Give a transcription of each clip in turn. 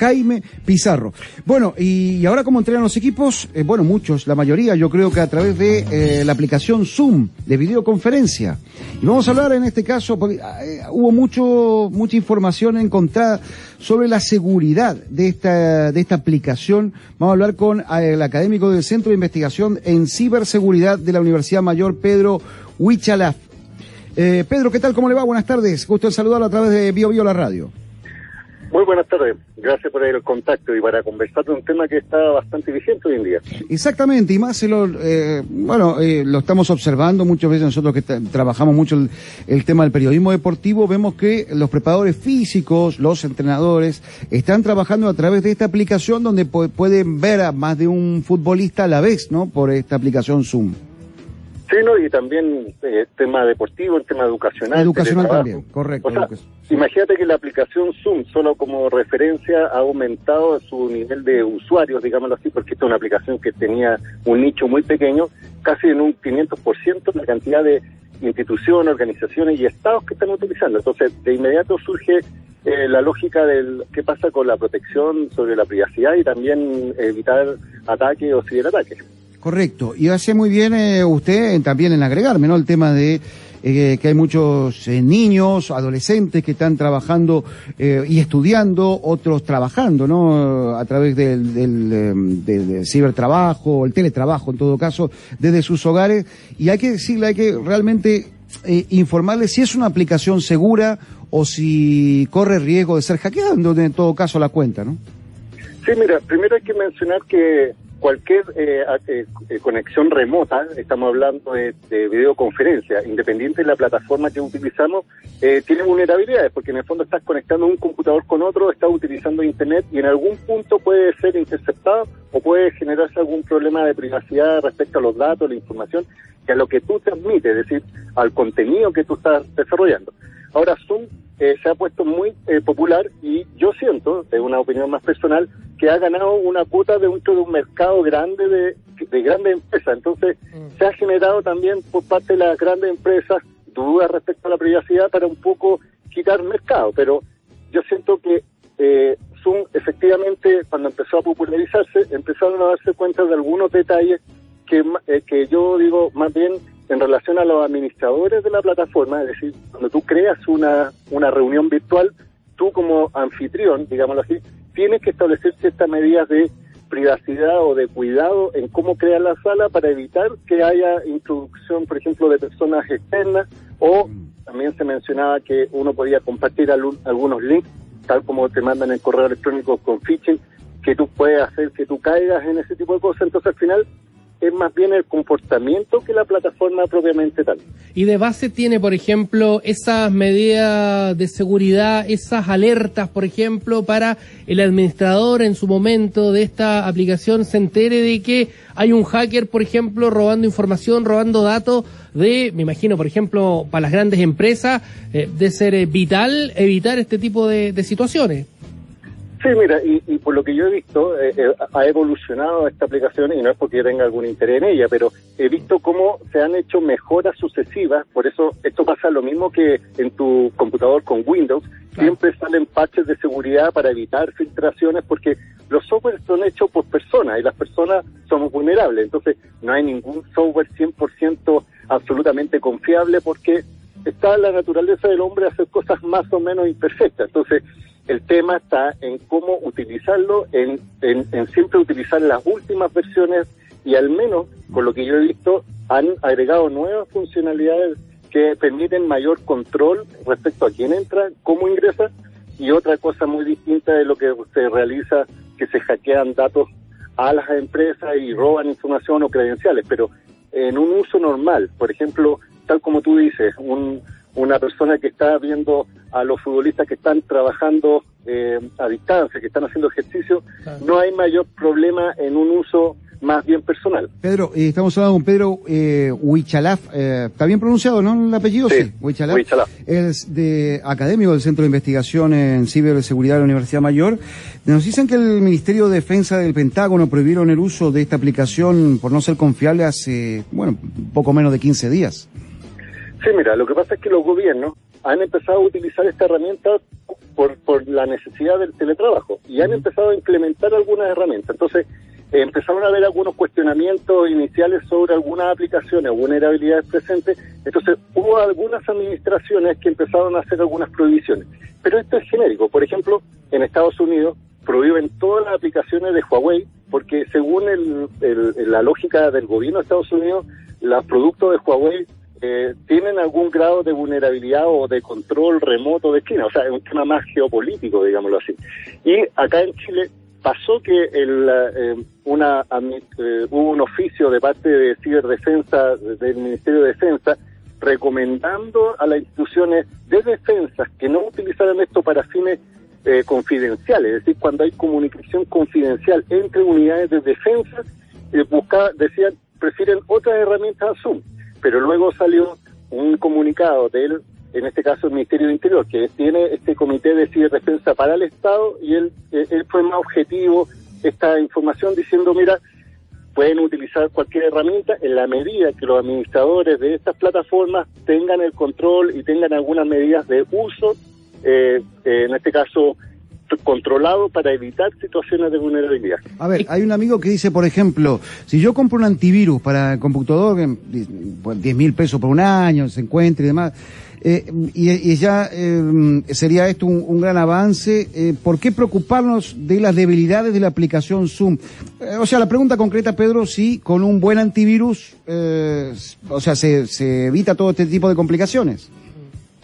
Jaime Pizarro. Bueno, y ahora cómo entrenan los equipos, eh, bueno, muchos, la mayoría, yo creo que a través de eh, la aplicación Zoom de videoconferencia. Y vamos a hablar en este caso, porque eh, hubo mucho, mucha información encontrada sobre la seguridad de esta, de esta aplicación. Vamos a hablar con el académico del Centro de Investigación en Ciberseguridad de la Universidad Mayor, Pedro Huichalaf. Pedro, ¿qué tal? ¿Cómo le va? Buenas tardes. Gusto en saludarlo a través de Bio Bio La Radio. Muy buenas tardes. Gracias por el contacto y para conversar de un tema que está bastante vigente hoy en día. Exactamente, y más lo, eh, bueno, eh, lo estamos observando muchas veces nosotros que trabajamos mucho el, tema del periodismo deportivo, vemos que los preparadores físicos, los entrenadores, están trabajando a través de esta aplicación donde pueden ver a más de un futbolista a la vez, ¿no? Por esta aplicación Zoom. Sí, no, y también eh, tema deportivo, el tema educacional. Educacional también, correcto. Imagínate que la aplicación Zoom, solo como referencia, ha aumentado su nivel de usuarios, digámoslo así, porque esta es una aplicación que tenía un nicho muy pequeño, casi en un 500% la cantidad de instituciones, organizaciones y estados que están utilizando. Entonces, de inmediato surge eh, la lógica del qué pasa con la protección sobre la privacidad y también evitar ataques o ciberataques. Correcto. Y hace muy bien eh, usted también en agregarme, ¿no? El tema de eh, que hay muchos eh, niños, adolescentes que están trabajando y estudiando, otros trabajando, ¿no? A través del, del, del, cibertrabajo, el teletrabajo en todo caso, desde sus hogares. Y hay que decirle, hay que realmente informarle si es una aplicación segura o si corre riesgo de ser hackeada, en todo caso la cuenta, ¿no? Sí, mira, primero hay que mencionar que cualquier eh, eh, eh, conexión remota, estamos hablando de, videoconferencia, independiente de la plataforma que utilizamos, tiene vulnerabilidades, porque en el fondo estás conectando un computador con otro, estás utilizando Internet y en algún punto puede ser interceptado o puede generarse algún problema de privacidad respecto a los datos, la información, que a lo que tú transmites, es decir, al contenido que tú estás desarrollando. Ahora Zoom eh, se ha puesto muy eh, popular y yo siento, de una opinión más personal, que ha ganado una cuota dentro de un mercado grande de, de grandes empresas. Entonces, mm. se ha generado también por parte de las grandes empresas dudas respecto a la privacidad para un poco quitar mercado. Pero yo siento que eh, Zoom, efectivamente, cuando empezó a popularizarse, empezaron a darse cuenta de algunos detalles que, eh, que yo digo más bien en relación a los administradores de la plataforma, es decir, cuando tú creas una, una reunión virtual, tú como anfitrión, digámoslo así, tienes que establecer ciertas medidas de privacidad o de cuidado en cómo crear la sala para evitar que haya introducción, por ejemplo, de personas externas o también se mencionaba que uno podía compartir algunos links, tal como te mandan el correo electrónico con phishing, que tú puedes hacer que tú caigas en ese tipo de cosas. Entonces, al final, es más bien el comportamiento que la plataforma propiamente tal. Y de base tiene, por ejemplo, esas medidas de seguridad, esas alertas, por ejemplo, para el administrador en su momento de esta aplicación se entere de que hay un hacker, por ejemplo, robando información, robando datos de, me imagino, por ejemplo, para las grandes empresas, eh, de ser eh, vital evitar este tipo de situaciones. Sí, mira, y, por lo que yo he visto, eh, eh, ha evolucionado esta aplicación y no es porque yo tenga algún interés en ella, pero he visto cómo se han hecho mejoras sucesivas, por eso esto pasa lo mismo que en tu computador con Windows, siempre salen patches de seguridad para evitar filtraciones porque los softwares son hechos por personas y las personas somos vulnerables, entonces no hay ningún software 100% absolutamente confiable porque está la naturaleza del hombre hacer cosas más o menos imperfectas, entonces el tema está en cómo utilizarlo, en, en, siempre utilizar las últimas versiones y al menos, con lo que yo he visto, han agregado nuevas funcionalidades que permiten mayor control respecto a quién entra, cómo ingresa y otra cosa muy distinta de lo que se realiza, que se hackean datos a las empresas y roban información o credenciales, pero en un uso normal, por ejemplo, tal como tú dices, un, una persona que está viendo a los futbolistas que están trabajando eh, a distancia, que están haciendo ejercicio, no hay mayor problema en un uso más bien personal. Pedro, eh, estamos hablando con Pedro eh, Huichalaf, eh, ¿está bien pronunciado, no, el apellido? Sí, Huichalaf. Es de académico del Centro de Investigación en Ciberseguridad de la Universidad Mayor. Nos dicen que el Ministerio de Defensa del Pentágono prohibieron el uso de esta aplicación por no ser confiable hace, bueno, poco menos de 15 días. Sí, mira, lo que pasa es que los gobiernos han empezado a utilizar esta herramienta por, por la necesidad del teletrabajo y han empezado a implementar algunas herramientas. Entonces, empezaron a haber algunos cuestionamientos iniciales sobre algunas aplicaciones, vulnerabilidades presentes. Entonces, hubo algunas administraciones que empezaron a hacer algunas prohibiciones. Pero esto es genérico. Por ejemplo, en Estados Unidos prohíben todas las aplicaciones de Huawei porque según la lógica del gobierno de Estados Unidos, los productos de Huawei eh, tienen algún grado de vulnerabilidad o de control remoto de China. O sea, es un tema más geopolítico, digámoslo así. Y acá en Chile pasó que el, eh, una, eh, hubo un oficio de parte de ciberdefensa del Ministerio de Defensa recomendando a las instituciones de defensa que no utilizaran esto para fines eh, confidenciales, es decir, cuando hay comunicación confidencial entre unidades de defensa, buscaba, decían, prefieren otras herramientas a Zoom. Pero luego salió un comunicado del en este caso el Ministerio de Interior, que tiene este comité de ciberdefensa para el Estado y él, eh, él fue más objetivo esta información diciendo, mira, pueden utilizar cualquier herramienta en la medida que los administradores de estas plataformas tengan el control y tengan algunas medidas de uso, eh, eh, en este caso controlado para evitar situaciones de vulnerabilidad. A ver, hay un amigo que dice, por ejemplo, si yo compro un antivirus para el computador, 10 mil pesos por un año, se encuentra y demás, eh, y, ya eh, sería esto un, gran avance. Eh, ¿Por qué preocuparnos de las debilidades de la aplicación Zoom? o sea, la pregunta concreta, Pedro, si con un buen antivirus, o sea, se, se evita todo este tipo de complicaciones.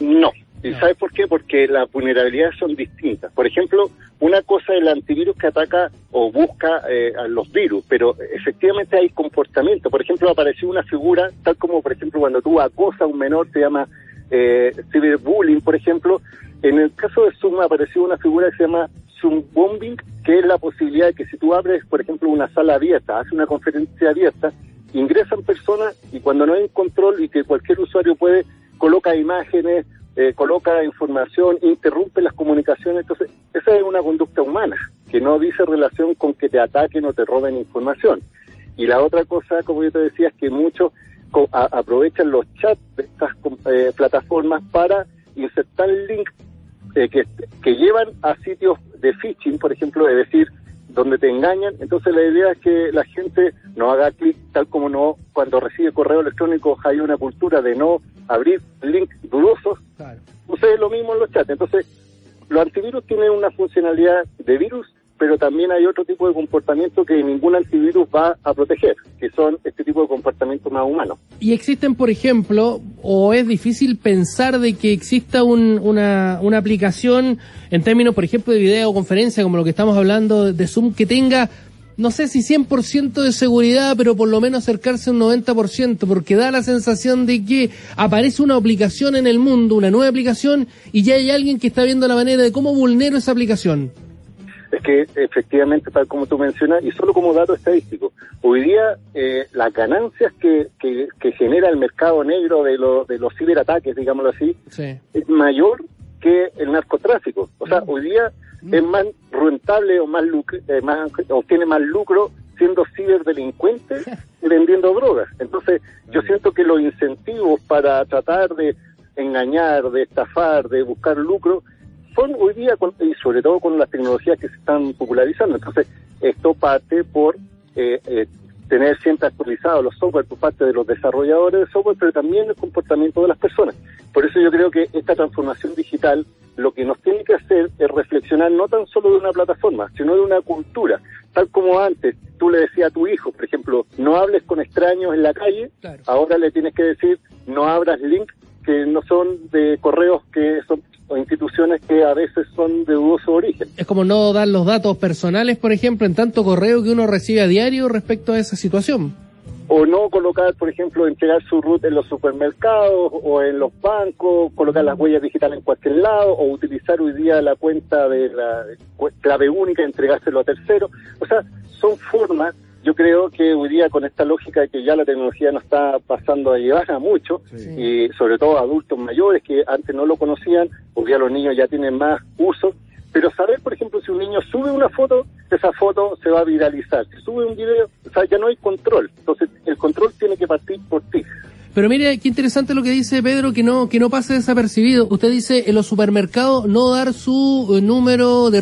No. ¿Y sabes por qué? Porque las vulnerabilidades son distintas. Por ejemplo, una cosa es el antivirus que ataca o busca a los virus, pero efectivamente hay comportamiento. Por ejemplo, apareció una figura, tal como por ejemplo cuando tú acosas a un menor, se llama eh, ciberbullying, por ejemplo. En el caso de Zoom apareció una figura que se llama Zoom Bombing, que es la posibilidad de que si tú abres, por ejemplo, una sala abierta, haces una conferencia abierta, ingresan personas y cuando no hay control y que cualquier usuario puede, coloca imágenes, eh, coloca información, interrumpe las comunicaciones. Entonces, esa es una conducta humana, que no dice relación con que te ataquen o te roben información. Y la otra cosa, como yo te decía, es que muchos aprovechan los chats de estas eh, plataformas para insertar links eh, que, que llevan a sitios de phishing, por ejemplo, es decir, donde te engañan. Entonces la idea es que la gente no haga clic tal como no cuando recibe correo electrónico hay una cultura de no abrir links dudosos. Claro. Lo mismo en los chats. Entonces, los antivirus tienen una funcionalidad de virus pero también hay otro tipo de comportamiento que ningún antivirus va a proteger, que son este tipo de comportamientos más humanos. Y existen, por ejemplo, o es difícil pensar de que exista una, una aplicación en términos, por ejemplo, de videoconferencia, como lo que estamos hablando de Zoom, que tenga no sé si 100% de seguridad, pero por lo menos acercarse a un 90%, porque da la sensación de que aparece una aplicación en el mundo, una nueva aplicación, y ya hay alguien que está viendo la manera de cómo vulnero esa aplicación es que efectivamente, tal como tú mencionas, y solo como dato estadístico, hoy día eh, las ganancias que, que, genera el mercado negro de, de los ciberataques, digámoslo así, es mayor que el narcotráfico. O sea, mm. hoy día mm. es más rentable o más, lucro, eh, más obtiene más lucro siendo ciberdelincuente y vendiendo drogas. Entonces, yo siento que los incentivos para tratar de engañar, de estafar, de buscar lucro, son hoy día, y sobre todo con las tecnologías que se están popularizando. Entonces, esto parte por eh, eh, tener siempre actualizados los software por parte de los desarrolladores de software, pero también el comportamiento de las personas. Por eso yo creo que esta transformación digital lo que nos tiene que hacer es reflexionar no tan solo de una plataforma, sino de una cultura. Tal como antes tú le decías a tu hijo, por ejemplo, no hables con extraños en la calle, ahora le tienes que decir no abras links que no son de correos que son instituciones que a veces son de dudoso origen. Es como no dar los datos personales, por ejemplo, en tanto correo que uno recibe a diario respecto a esa situación. O no colocar, por ejemplo, entregar su root en los supermercados o en los bancos, colocar las huellas digitales en cualquier lado, o utilizar hoy día la cuenta de la clave única, entregárselo a terceros. O sea, son formas yo creo que hoy día con esta lógica de que ya la tecnología nos está pasando a llevar a mucho, y sobre todo a adultos mayores que antes no lo conocían, hoy día los niños ya tienen más uso, pero saber, por ejemplo, si un niño sube una foto, esa foto se va a viralizar. Si sube un video, o sea, ya no hay control. Entonces, el control tiene que partir por ti. Pero mire, qué interesante lo que dice Pedro, que no, que no pase desapercibido. Usted dice en los supermercados no dar su eh, número de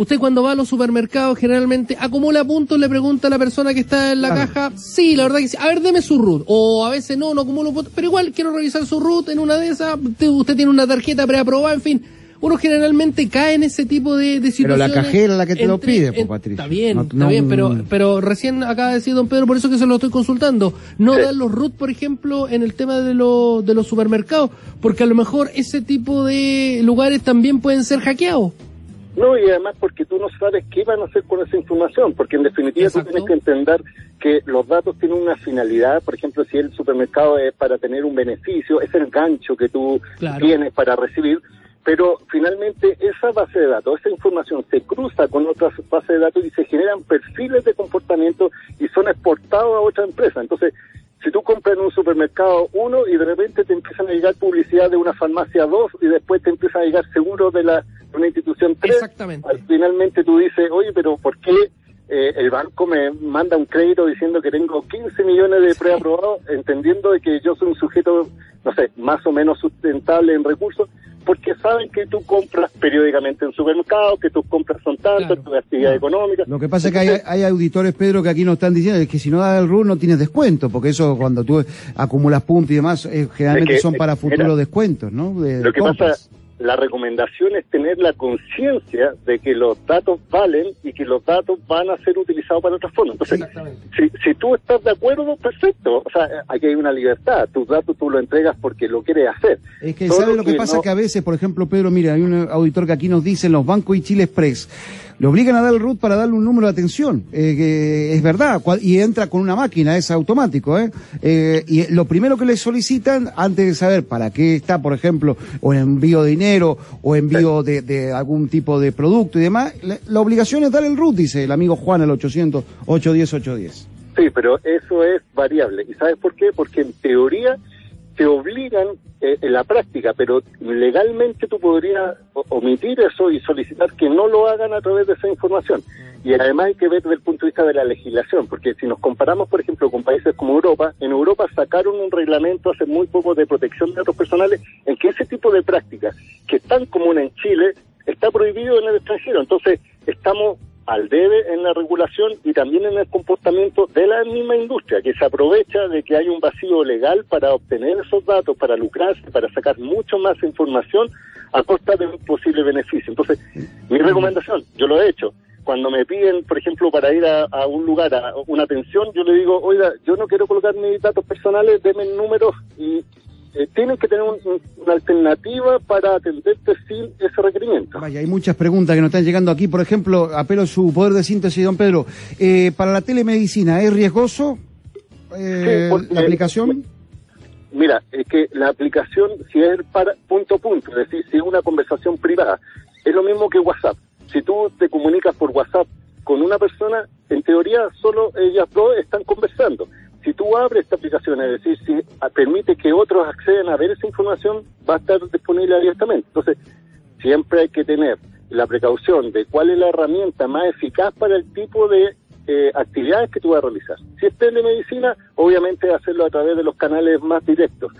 Usted cuando va a los supermercados generalmente acumula puntos, le pregunta a la persona que está en la caja, sí, la verdad que sí, a ver, deme su root. O a veces no, no acumulo puntos, pero igual quiero revisar su root en una de esas, usted, tiene una tarjeta preaprobada, en fin. Uno generalmente cae en ese tipo de, de situaciones. Pero la cajera es la que te lo pide, Patricia. Está bien, está bien, pero, pero recién acaba de decir don Pedro, por eso que se lo estoy consultando. No dar los root, por ejemplo, en el tema de, de los supermercados, porque a lo mejor ese tipo de lugares también pueden ser hackeados. No, y además porque tú no sabes qué van a hacer con esa información, porque en definitiva tú tienes que entender que los datos tienen una finalidad, por ejemplo, si el supermercado es para tener un beneficio, es el gancho que tú tienes para recibir, pero finalmente esa base de datos, esa información se cruza con otras bases de datos y se generan perfiles de comportamiento y son exportados a otra empresa. Entonces, tú compras en un supermercado uno y de repente te empiezan a llegar publicidad de una farmacia dos y después te empiezan a llegar seguros de, la, una institución tres, Exactamente. finalmente tú dices, oye, pero ¿por qué eh, el banco me manda un crédito diciendo que tengo 15 millones de preaprobados, entendiendo de que yo soy un sujeto, no sé, más o menos sustentable en recursos? Porque saben que tú compras periódicamente en supermercados, que tus compras son tantas, tu actividad económica. Lo que pasa es que hay, auditores, Pedro, que aquí nos están diciendo que si no das el RUR no tienes descuento, porque eso cuando tú acumulas puntos y demás, eh, generalmente son para futuros descuentos, ¿no? lo que pasa la recomendación es tener la conciencia de que los datos valen y que los datos van a ser utilizados para otras formas. Entonces, si, si tú estás de acuerdo, perfecto. O sea, aquí hay una libertad. Tus datos tú lo entregas porque lo quieres hacer. Es que, ¿sabes lo que, pasa? Que a veces, por ejemplo, Pedro, mira, hay un auditor que aquí nos dice, en los bancos y Chile Express, le obligan a dar el root para darle un número de atención, eh, que es verdad, y entra con una máquina, es automático, ¿eh? ¿eh? Y lo primero que le solicitan, antes de saber para qué está, por ejemplo, o envío de dinero, o envío de, algún tipo de producto y demás, la, obligación es dar el root, dice el amigo Juan, el 800 810 810. Sí, pero eso es variable. ¿Y sabes por qué? Porque en teoría te obligan eh, en la práctica, pero legalmente tú podrías omitir eso y solicitar que no lo hagan a través de esa información. Y además hay que ver desde el punto de vista de la legislación, porque si nos comparamos, por ejemplo, con países como Europa, en Europa sacaron un reglamento hace muy poco de protección de datos personales en que ese tipo de prácticas, que es tan común en Chile, está prohibido en el extranjero. Entonces, estamos al debe en la regulación y también en el comportamiento de la misma industria, que se aprovecha de que hay un vacío legal para obtener esos datos, para lucrarse, para sacar mucho más información a costa de un posible beneficio. Entonces, mi recomendación, yo lo he hecho, cuando me piden, por ejemplo, para ir a, un lugar, a una atención, yo le digo, oiga, yo no quiero colocar mis datos personales, denme números y eh, tienen que tener una alternativa para atenderte sin ese requerimiento. Vaya, hay muchas preguntas que nos están llegando aquí. Por ejemplo, apelo a su poder de síntesis, don Pedro. Eh, para la telemedicina, ¿es riesgoso eh, la aplicación? Mira, es que la aplicación, si es para punto a punto, es decir, si es una conversación privada, es lo mismo que WhatsApp. Si tú te comunicas por WhatsApp con una persona, en teoría solo ellas dos están conversando si tú abres esta aplicación, es decir, si permite que otros accedan a ver esa información, va a estar disponible abiertamente. Entonces, siempre hay que tener la precaución de cuál es la herramienta más eficaz para el tipo de eh, actividades que tú vas a realizar. Si es telemedicina, obviamente hacerlo a través de los canales más directos.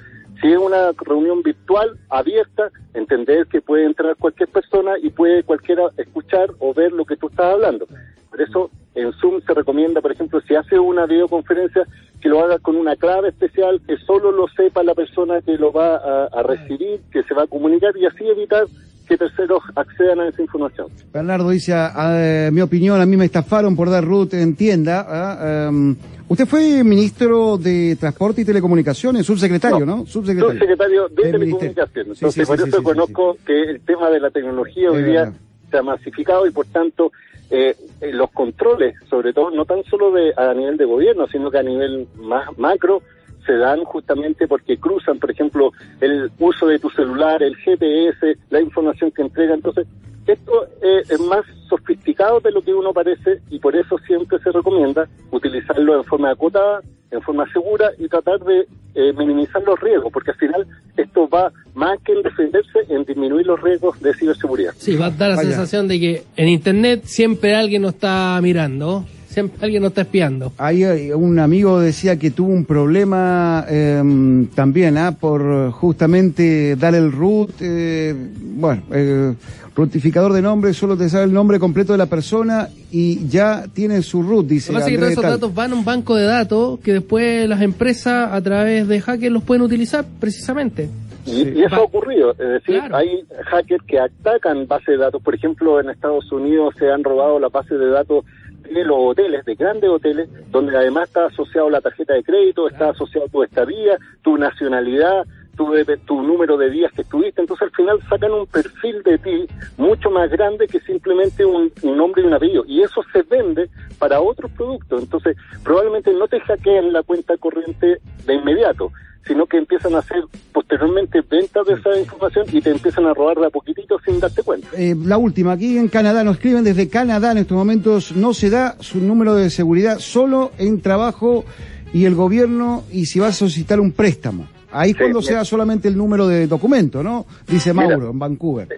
Si es una reunión virtual abierta, entender que puede entrar cualquier persona y puede cualquiera escuchar o ver lo que tú estás hablando. Por eso en Zoom se recomienda, por ejemplo, si hace una videoconferencia, que lo haga con una clave especial, que solo lo sepa la persona que lo va a, recibir, que se va a comunicar y así evitar que terceros accedan a esa información. Bernardo dice, a, mi opinión, a mí me estafaron por dar root en tienda. ¿ah? Em, usted fue ministro de Transporte y Telecomunicaciones, subsecretario, ¿no? Subsecretario, subsecretario de Telecomunicaciones. Entonces, por eso conozco que el tema de la tecnología hoy día se ha masificado y, por tanto, eh, eh, los controles, sobre todo no tan solo de, a nivel de gobierno, sino que a nivel más macro, se dan justamente porque cruzan, por ejemplo, el uso de tu celular, el GPS, la información que entrega. Entonces, esto eh, es más sofisticado de lo que uno parece y por eso siempre se recomienda utilizarlo en forma acotada, en forma segura y tratar de eh, minimizar los riesgos, porque al final esto va más que en defenderse, en disminuir los riesgos de ciberseguridad. Sí, va a dar la sensación de que en Internet siempre alguien nos está mirando. Siempre alguien nos está espiando. Ahí eh, un amigo decía que tuvo un problema eh, también, ¿ah? por justamente dar el root, eh, bueno, eh, rutificador de nombre, solo te sabe el nombre completo de la persona y ya tiene su root, dice. Lo que pasa es que todos esos datos van a un banco de datos que después las empresas a través de hackers los pueden utilizar precisamente. Y, y, eso ha ocurrido, es decir, claro. hay hackers que atacan bases de datos, por ejemplo, en Estados Unidos se han robado la base de datos de los hoteles, de grandes hoteles, donde además está asociado la tarjeta de crédito, está asociado tu estadía, tu nacionalidad, tu, tu número de días que estuviste, entonces al final sacan un perfil de ti mucho más grande que simplemente un, un nombre y un apellido, y eso se vende para otros productos, entonces probablemente no te hackeen la cuenta corriente de inmediato, sino que empiezan a hacer posteriormente ventas de esa información y te empiezan a robar de a poquitito sin darte cuenta. Eh, la última, aquí en Canadá, nos escriben desde Canadá en estos momentos, no se da su número de seguridad solo en trabajo y el gobierno y si vas a solicitar un préstamo. Ahí sí, cuando se da solamente el número de documento, ¿no? Dice Mauro, mira, en Vancouver.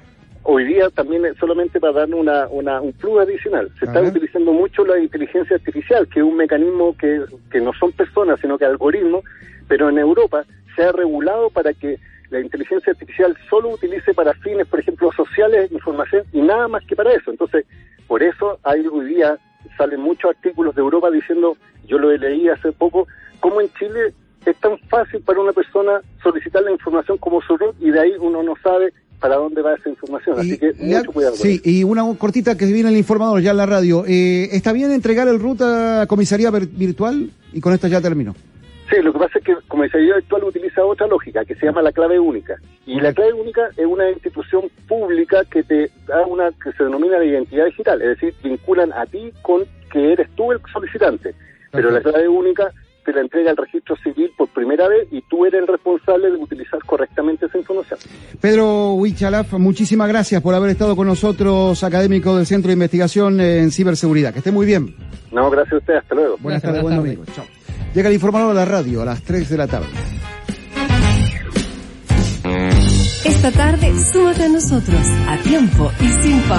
Hoy día también solamente para dar una, una, un plus adicional. Se está utilizando mucho la inteligencia artificial, que es un mecanismo que, que no son personas, sino que algoritmos, pero en Europa se ha regulado para que la inteligencia artificial solo utilice para fines, por ejemplo, sociales, información y nada más que para eso. Entonces, por eso hay hoy día salen muchos artículos de Europa diciendo, yo lo leí hace poco, cómo en Chile es tan fácil para una persona solicitar la información como su root y de ahí uno no sabe para dónde va esa información. Así que mucho cuidado. Sí, y una cortita que viene el informador ya en la radio. Eh, ¿Está bien entregar el root a comisaría virtual? Y con esto ya termino. Sí, lo que pasa es que Comisaría Virtual utiliza otra lógica que se llama la clave única. Y la clave única es una institución pública que te da una que se denomina la identidad digital, es decir, vinculan a ti con que eres tú el solicitante. Pero la clave única te la entrega el registro civil por primera vez y tú eres el responsable de utilizar correctamente esa información. Pedro Huichalaf, muchísimas gracias por haber estado con nosotros, académico del Centro de Investigación en Ciberseguridad. Que esté muy bien. No, gracias a usted, hasta luego. Buenas tardes, buen domingo. Chao. Llega el informador de la radio a las 3 de la tarde. Esta tarde, súmate a nosotros, a tiempo y sin pausa.